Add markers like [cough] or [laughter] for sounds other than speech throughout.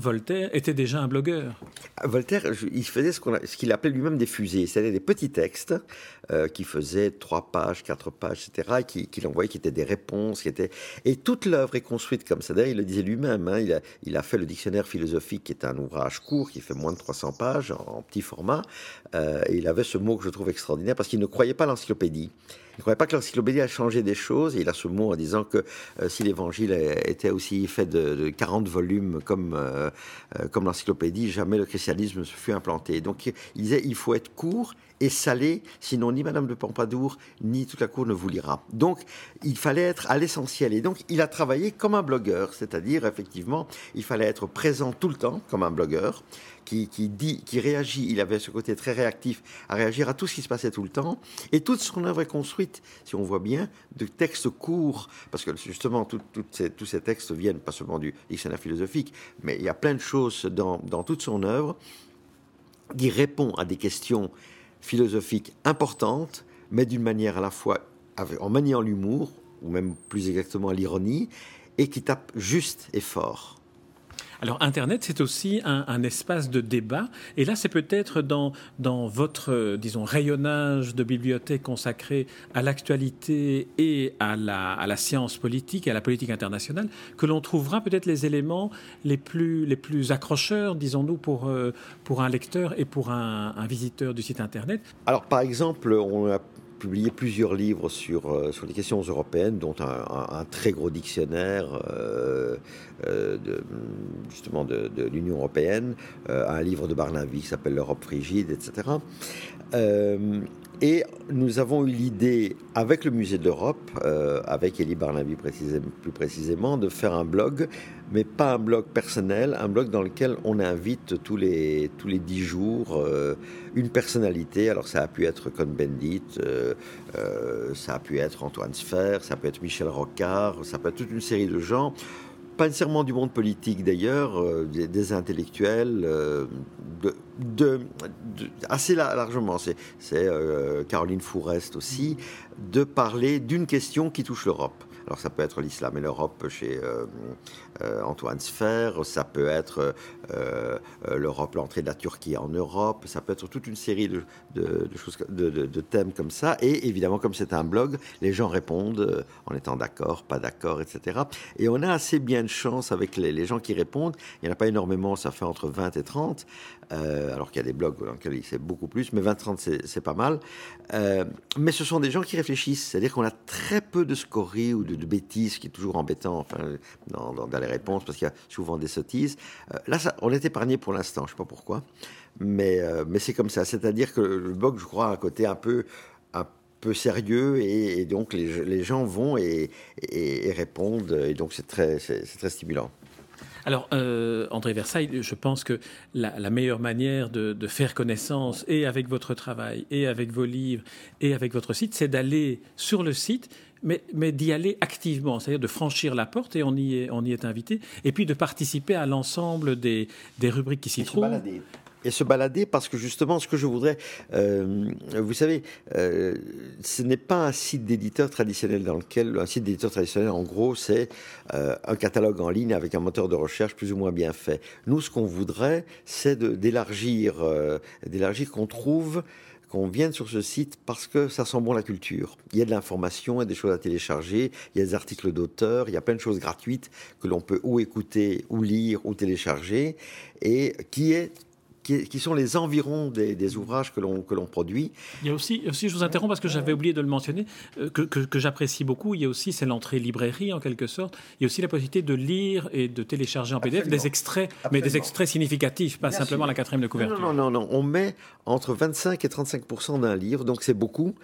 Voltaire était déjà un blogueur. Voltaire, il faisait ce qu'il appelait lui-même des fusées, c'est-à-dire des petits textes euh, qui faisaient trois pages, quatre pages, etc., qu'il qui envoyait, qui étaient des réponses, qui étaient... Et toute l'œuvre est construite comme ça. D'ailleurs, il le disait lui-même, hein, il, a, il, a, fait le dictionnaire philosophique, qui est un ouvrage court, qui fait moins de 300 pages, en, petit format, euh, et il avait ce mot que je trouve extraordinaire, parce qu'il ne croyait pas l'encyclopédie. Ne croyait pas que l'encyclopédie a changé des choses. Et il a ce mot en disant que euh, si l'évangile était aussi fait de, 40 volumes comme, euh, euh, comme l'encyclopédie, jamais le christianisme se fut implanté. Donc il disait il faut être court et salé, sinon ni Madame de Pompadour ni toute la cour ne vous lira. Donc il fallait être à l'essentiel. Et donc il a travaillé comme un blogueur, c'est-à-dire effectivement il fallait être présent tout le temps comme un blogueur qui, dit, qui réagit. Il avait ce côté très réactif à réagir à tout ce qui se passait tout le temps. Et toute son œuvre est construite, si on voit bien, de textes courts, parce que justement, tous ces textes viennent pas seulement du dictionnaire philosophique, mais il y a plein de choses dans, dans toute son œuvre qui répond à des questions philosophiques importantes, mais d'une manière à la fois en maniant l'humour, ou même plus exactement l'ironie, et qui tape juste et fort. Alors Internet, c'est aussi un, espace de débat. Et là, c'est peut-être dans, dans votre, euh, disons, rayonnage de bibliothèque consacré à l'actualité et à la, à la science politique et à la politique internationale que l'on trouvera peut-être les éléments les plus, les plus accrocheurs, disons-nous, pour, euh, pour un lecteur et pour un, un visiteur du site Internet. Alors, par exemple, on a publié plusieurs livres sur, euh, sur les questions européennes, dont un, très gros dictionnaire euh, euh, de, justement de, l'Union européenne, un livre de Barnaby qui s'appelle L'Europe frigide, etc. Et nous avons eu l'idée, avec le Musée de l'Europe, euh, avec Elie Barnaby plus précisément, de faire un blog, mais pas un blog personnel, un blog dans lequel on invite tous les, tous les dix jours euh, une personnalité. Alors ça a pu être Cohn-Bendit, euh, ça a pu être Antoine Sfer, ça peut être Michel Rocard, ça peut être toute une série de gens pas nécessairement du monde politique d'ailleurs, euh, des, intellectuels, euh, assez largement, c'est euh, Caroline Fourest aussi, de parler d'une question qui touche l'Europe. Alors ça peut être l'islam et l'Europe chez euh, euh, Antoine Sfer, ça peut être euh, l'Europe, l'entrée de la Turquie en Europe, ça peut être toute une série de, choses, de, thèmes comme ça. Et évidemment, comme c'est un blog, les gens répondent en étant d'accord, pas d'accord, etc. Et on a assez bien de chance avec les, gens qui répondent. Il n'y en a pas énormément, ça fait entre 20 et 30. Euh, alors qu'il y a des blogs dans lesquels c'est beaucoup plus, mais 20-30 c'est pas mal. Mais ce sont des gens qui réfléchissent, c'est-à-dire qu'on a très peu de scories ou de, bêtises, qui est toujours embêtant dans, les réponses, parce qu'il y a souvent des sottises. Euh, là, on est épargné pour l'instant, je ne sais pas pourquoi, mais, mais c'est comme ça. C'est-à-dire que le blog, je crois, a un côté un peu un peu sérieux et, donc les, gens vont et, et, répondent et donc c'est très, très stimulant. Alors, euh, André Versailles, je pense que la, meilleure manière de, faire connaissance, et avec votre travail, et avec vos livres, et avec votre site, c'est d'aller sur le site, mais, d'y aller activement, c'est-à-dire de franchir la porte, et on y est, on y est invité, et puis de participer à l'ensemble des, rubriques qui s'y trouvent et se balader parce que justement, ce que je voudrais, euh, vous savez, euh, ce n'est pas un site d'éditeur traditionnel dans lequel, un site d'éditeur traditionnel, en gros, c'est euh, un catalogue en ligne avec un moteur de recherche plus ou moins bien fait. Nous, ce qu'on voudrait, c'est d'élargir, d'élargir qu'on trouve qu'on vienne sur ce site parce que ça sent bon la culture. Il y a de l'information, il y a des choses à télécharger, il y a des articles d'auteurs, il y a plein de choses gratuites que l'on peut ou écouter, ou lire, ou télécharger, et qui est qui, sont les environs des, ouvrages que l'on, que l'on produit. Il y a aussi, aussi, je vous interromps parce que j'avais oublié de le mentionner, euh, que, que, j'apprécie beaucoup, il y a aussi, c'est l'entrée librairie en quelque sorte, il y a aussi la possibilité de lire et de télécharger en PDF des extraits, mais des extraits significatifs, pas simplement la quatrième de couverture. Non, non, non, non, on met entre 25 et 35% d'un livre, donc c'est beaucoup,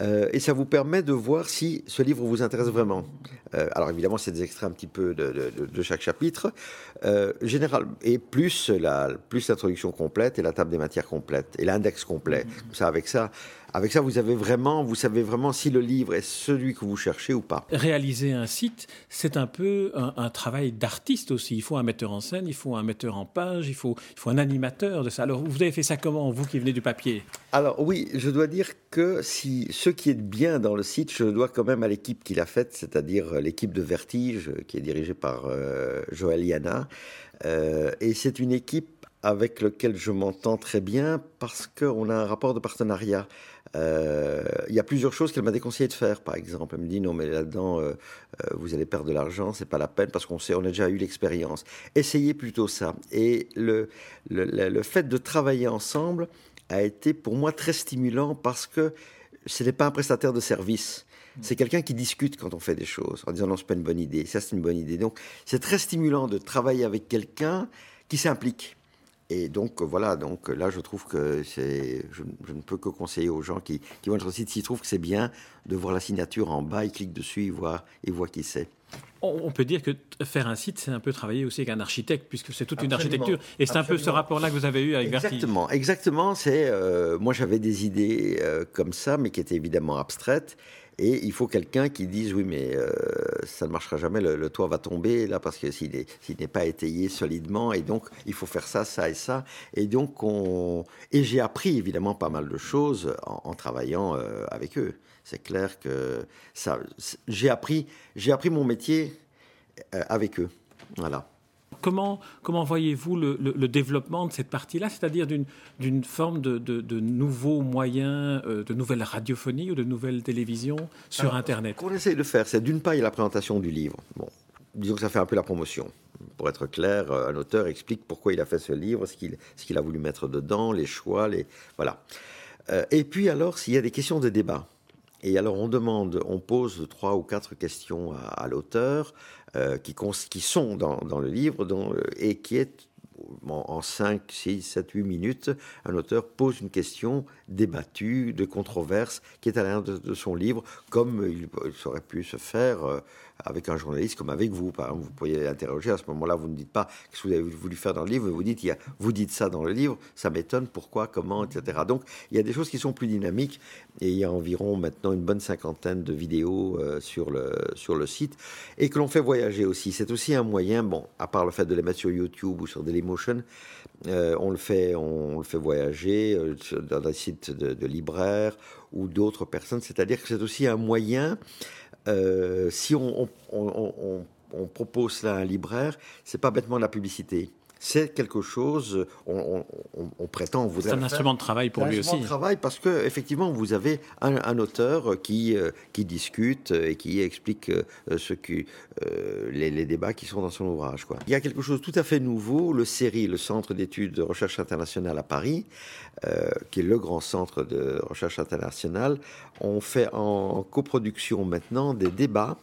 euh, et ça vous permet de voir si ce livre vous intéresse vraiment. Euh, alors évidemment, c'est des extraits un petit peu de, de, de chaque chapitre, général, et plus la, plus l'introduction qu'on complète et la table des matières complète et l'index complet. Mmh. Ça, avec ça, avec ça, vous avez vraiment, vous savez vraiment si le livre est celui que vous cherchez ou pas. Réaliser un site, c'est un peu un, travail d'artiste aussi. Il faut un metteur en scène, il faut un metteur en page, il faut, il faut un animateur de ça. Alors, vous avez fait ça comment, vous qui venez du papier? Alors oui, je dois dire que si ce qui est bien dans le site, je dois quand même à l'équipe qui l'a faite, c'est-à-dire l'équipe de Vertige, qui est dirigée par euh, Joël Yana. Euh, et c'est une équipe avec laquelle je m'entends très bien parce qu'on a un rapport de partenariat. Euh, il y a plusieurs choses qu'elle m'a déconseillé de faire, par exemple. Elle me dit non, mais là-dedans, euh, euh, vous allez perdre de l'argent, c'est pas la peine parce qu'on sait, on a déjà eu l'expérience. Essayez plutôt ça. Et le, le, le, fait de travailler ensemble a été pour moi très stimulant parce que ce n'est pas un prestataire de service. C'est quelqu'un qui discute quand on fait des choses en disant non, c'est pas une bonne idée, ça c'est une bonne idée. Donc c'est très stimulant de travailler avec quelqu'un qui s'implique. Et donc voilà, donc là je trouve que c'est, je, ne peux que conseiller aux gens qui, qui vont sur le site, s'ils trouvent que c'est bien, de voir la signature en bas, ils cliquent dessus, ils voient, ils voient qui c'est. On peut dire que faire un site, c'est un peu travailler aussi avec un architecte, puisque c'est toute une architecture. Et c'est un peu ce rapport-là que vous avez eu avec Exactement, exactement. C'est euh, moi j'avais des idées euh, comme ça, mais qui étaient évidemment abstraites. Et il faut quelqu'un qui dise oui, mais euh, ça ne marchera jamais, le, toit va tomber là parce que s'il n'est pas étayé solidement, et donc il faut faire ça, ça et ça. Et donc on et j'ai appris évidemment pas mal de choses en, travaillant euh, avec eux. C'est clair que ça, j'ai appris, j'ai appris mon métier euh, avec eux. Voilà. Comment, comment voyez-vous le, développement de cette partie-là, c'est-à-dire d'une forme de, de, nouveaux moyens, euh, de nouvelles radiophonies ou de nouvelles télévisions sur Internet? Ce qu'on essaye de faire, c'est d'une part, il y a la présentation du livre. Bon, disons que ça fait un peu la promotion. Pour être clair, euh, un auteur explique pourquoi il a fait ce livre, ce qu'il qu'il a voulu mettre dedans, les choix, les voilà. Euh, et puis alors, s'il y a des questions de débat, et alors on demande, on pose trois ou quatre questions à, l'auteur euh, qui, sont dans, le livre euh, et qui est en 5, 6, 7, 8 minutes, un auteur pose une question débattue, de controverse, qui est à l'intérieur de, son livre, comme il, aurait pu se faire euh, avec un journaliste comme avec vous. Par exemple, vous pourriez interroger à ce moment-là, vous ne dites pas ce que vous avez voulu faire dans le livre, vous dites, il y a, vous dites ça dans le livre, ça m'étonne, pourquoi, comment, etc. Donc, il y a des choses qui sont plus dynamiques et il y a environ maintenant une bonne cinquantaine de vidéos euh, sur, le, sur le site et que l'on fait voyager aussi. C'est aussi un moyen, bon, à part le fait de les mettre sur YouTube ou sur Euh, on, le fait, on, le fait voyager euh, dans des sites de, libraires ou d'autres personnes. C'est-à-dire que c'est aussi un moyen euh, si on, propose cela à un libraire, c'est pas bêtement de la publicité. C'est quelque chose, on, prétend vous. C'est un instrument de travail pour lui aussi. Un instrument de travail parce que effectivement, vous avez un, auteur qui euh, qui discute et qui explique euh, ce que les, les, débats qui sont dans son ouvrage. Quoi. Il y a quelque chose de tout à fait nouveau. Le CERI, le Centre d'études de recherche internationale à Paris, euh, qui est le grand centre de recherche internationale, on fait en coproduction maintenant des débats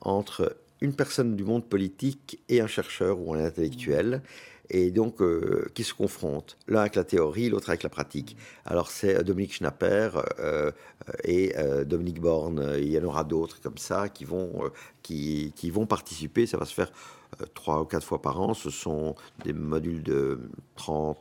entre une personne du monde politique et un chercheur ou un intellectuel et donc euh, qui se confrontent, l'un avec la théorie, l'autre avec la pratique. Alors c'est Dominique Schnapper euh, et Dominique Borne, il y en aura d'autres comme ça qui vont, qui, vont participer, ça va se faire trois ou quatre fois par an, ce sont des modules de 30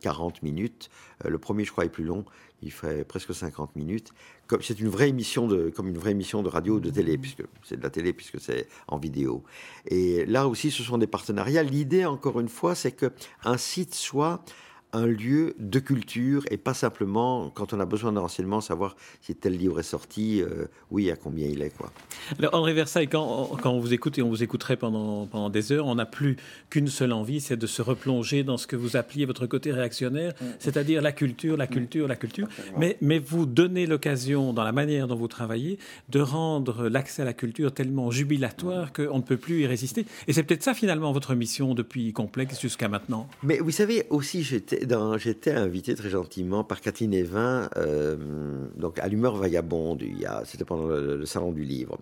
40 minutes. Euh, le premier, je crois, est plus long. Il fait presque 50 minutes. C'est une vraie émission de, comme une vraie émission de radio ou de télé, puisque c'est de la télé, puisque c'est en vidéo. Et là aussi, ce sont des partenariats. L'idée, encore une fois, c'est que un site soit un lieu de culture et pas simplement, quand on a besoin d'un renseignement, savoir si tel livre est sorti, euh, oui, à combien il est. Quoi. Alors, André Versailles, quand, quand on vous écoute et on vous écouterait pendant, pendant des heures, on n'a plus qu'une seule envie, c'est de se replonger dans ce que vous appeliez votre côté réactionnaire, mm. c'est-à-dire la culture, la culture, la culture. Mais, mais vous donnez l'occasion, dans la manière dont vous travaillez, de rendre l'accès à la culture tellement jubilatoire qu'on ne peut plus y résister. Et c'est peut-être ça, finalement, votre mission depuis Complexe jusqu'à maintenant. Mais vous savez, aussi, j'étais j'étais invité très gentiment par Catherine Evin, euh, donc à l'humeur vagabonde, c'était pendant le, salon du livre.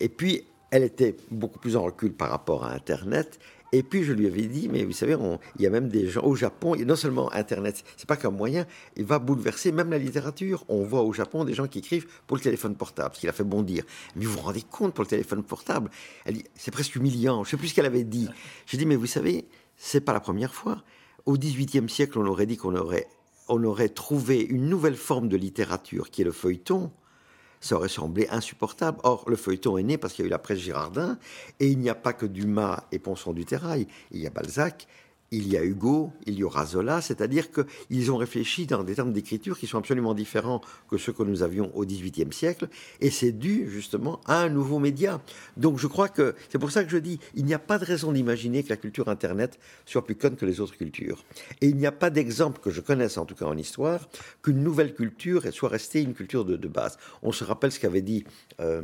Et puis, elle était beaucoup plus en recul par rapport à Internet. Et puis je lui avais dit, mais vous savez, il y a même des gens au Japon, et non seulement Internet, c'est pas qu'un moyen, il va bouleverser même la littérature. On voit au Japon des gens qui écrivent pour le téléphone portable, ce qui l'a fait bondir. Mais vous vous rendez compte pour le téléphone portable Elle dit, c'est presque humiliant. Je sais plus ce qu'elle avait dit. J'ai dit, mais vous savez, c'est pas la première fois au XVIIIe siècle, on aurait dit qu'on aurait, on aurait trouvé une nouvelle forme de littérature qui est le feuilleton, ça aurait semblé insupportable. Or, le feuilleton est né parce qu'il y a eu la presse Girardin, et il n'y a pas que Dumas et Ponson du Terrail, il y a Balzac, il y a Hugo, il y aura Zola, c'est-à-dire qu'ils ont réfléchi dans des termes d'écriture qui sont absolument différents que ceux que nous avions au XVIIIe siècle, et c'est dû justement à un nouveau média. Donc je crois que c'est pour ça que je dis, il n'y a pas de raison d'imaginer que la culture Internet soit plus conne que les autres cultures. Et il n'y a pas d'exemple que je connaisse, en tout cas en histoire, qu'une nouvelle culture soit restée une culture de, base. On se rappelle ce qu'avait dit... Euh,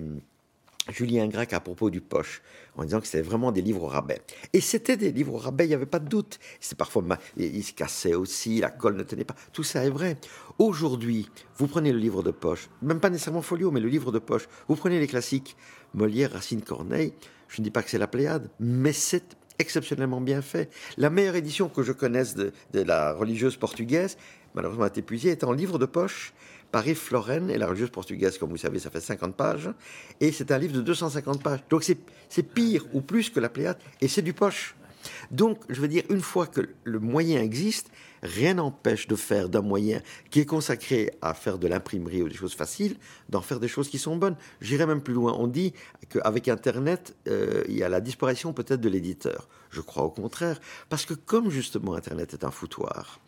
Julien Grec à propos du poche, en disant que c'était vraiment des livres rabais. Et c'était des livres rabais, il n'y avait pas de doute. C'est parfois, il se cassait aussi, la colle ne tenait pas. Tout ça est vrai. Aujourd'hui, vous prenez le livre de poche, même pas nécessairement folio, mais le livre de poche. Vous prenez les classiques, Molière, Racine, Corneille. Je ne dis pas que c'est la Pléiade, mais c'est exceptionnellement bien fait. La meilleure édition que je connaisse de, de la religieuse portugaise, malheureusement a été épuisée, est en livre de poche Paris Floren et la religieuse portugaise, comme vous savez, ça fait 50 pages. Et c'est un livre de 250 pages. Donc c'est pire ou plus que la Pléiade. Et c'est du poche. Donc, je veux dire, une fois que le moyen existe, rien n'empêche de faire d'un moyen qui est consacré à faire de l'imprimerie ou des choses faciles, d'en faire des choses qui sont bonnes. J'irai même plus loin. On dit qu'avec Internet, euh, il y a la disparition peut-être de l'éditeur. Je crois au contraire, parce que comme justement Internet est un foutoir,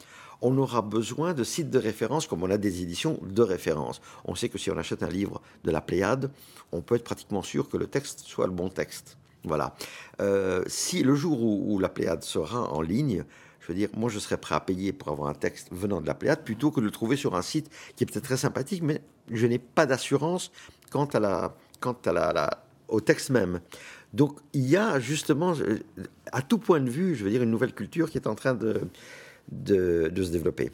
on aura besoin de sites de référence comme on a des éditions de référence. On sait que si on achète un livre de la Pléiade, on peut être pratiquement sûr que le texte soit le bon texte. Voilà. Euh, si le jour où, la Pléiade sera en ligne, je veux dire, moi je serais prêt à payer pour avoir un texte venant de la Pléiade plutôt que de le trouver sur un site qui est peut-être très sympathique, mais je n'ai pas d'assurance quant à la, quant à la, au texte même. Donc il y a justement, euh, à tout point de vue, je veux dire, une nouvelle culture qui est en train de, de, se développer.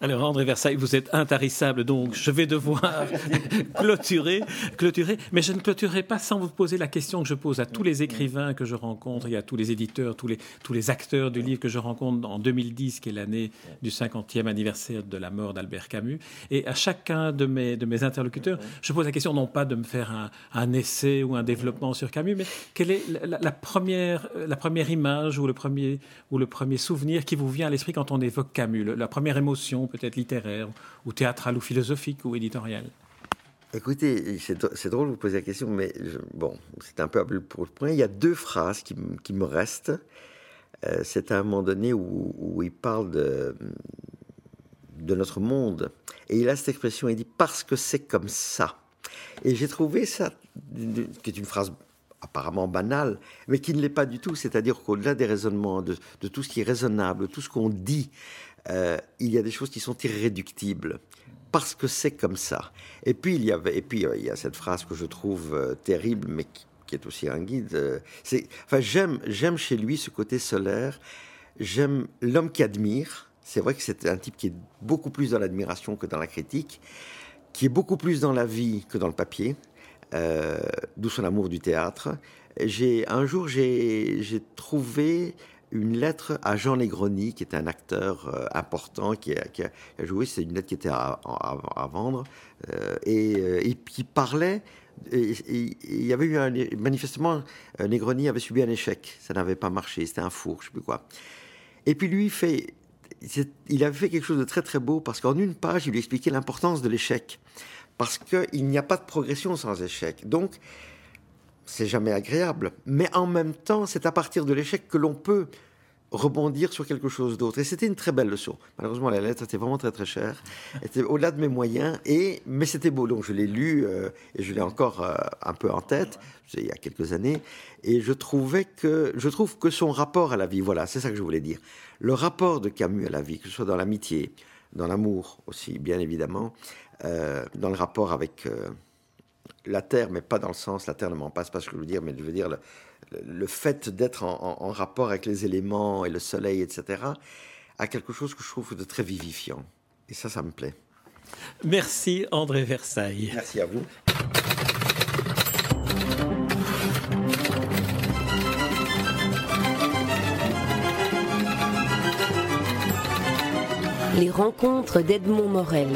Alors André Versailles, vous êtes intarissable, donc je vais devoir [laughs] clôturer, clôturer. Mais je ne clôturerai pas sans vous poser la question que je pose à tous les écrivains que je rencontre et à tous les éditeurs, tous les, tous les acteurs du livre que je rencontre en 2010, qui est l'année du 50e anniversaire de la mort d'Albert Camus. Et à chacun de mes, de mes interlocuteurs, je pose la question non pas de me faire un, un essai ou un développement sur Camus, mais quelle est la, première, la première image ou le premier, ou le premier souvenir qui vous vient à l'esprit quand on évoque Camus, la première émotion peut-être littéraire, ou théâtral, ou philosophique, ou éditorial Écoutez, c'est drôle de vous poser la question, mais bon, c'est un peu pour le point. Il y a deux phrases qui, me restent. Euh, c'est à un moment donné où, il parle de, notre monde. Et il a cette expression, il dit parce que c'est comme ça. Et j'ai trouvé ça, qui est une phrase apparemment banale, mais qui ne l'est pas du tout. C'est-à-dire qu'au-delà des raisonnements, de, de, tout ce qui est raisonnable, tout ce qu'on dit, euh, il y a des choses qui sont irréductibles parce que c'est comme ça. Et puis il y avait, et puis euh, il y a cette phrase que je trouve euh, terrible, mais qui, est aussi un guide. c'est, enfin, j'aime, j'aime chez lui ce côté solaire. J'aime l'homme qui admire. C'est vrai que c'est un type qui est beaucoup plus dans l'admiration que dans la critique, qui est beaucoup plus dans la vie que dans le papier. d'où son amour du théâtre. J'ai un jour j'ai, j'ai trouvé une lettre à Jean Negroni, qui est un acteur euh, important, qui a, joué, c'est une lettre qui était à, vendre, euh, euh, et, qui parlait, il y avait eu un, manifestement, Negroni avait subi un échec, ça n'avait pas marché, c'était un four, je sais plus quoi. Et puis lui, fait, il avait fait quelque chose de très très beau, parce qu'en une page, il lui expliquait l'importance de l'échec, parce qu'il n'y a pas de progression sans échec. Donc, c'est jamais agréable. Mais en même temps, c'est à partir de l'échec que l'on peut rebondir sur quelque chose d'autre. Et c'était une très belle leçon. Malheureusement, la lettre était vraiment très très chère, [laughs] était au-delà de mes moyens, et mais c'était beau. Donc je l'ai lu euh, et je l'ai encore euh, un peu en tête, il y a quelques années, et je trouvais que je trouve que son rapport à la vie, voilà, c'est ça que je voulais dire. Le rapport de Camus à la vie, que ce soit dans l'amitié, dans l'amour aussi, bien évidemment, euh, dans le rapport avec la terre, mais pas dans le sens, la terre ne m'en passe pas ce que je veux dire, mais je veux dire le, fait d'être en, rapport avec les éléments et le soleil, etc., a quelque chose que je trouve de très vivifiant. Et ça, ça me plaît. Merci André Versailles. Merci à vous. Les rencontres d'Edmond Morel.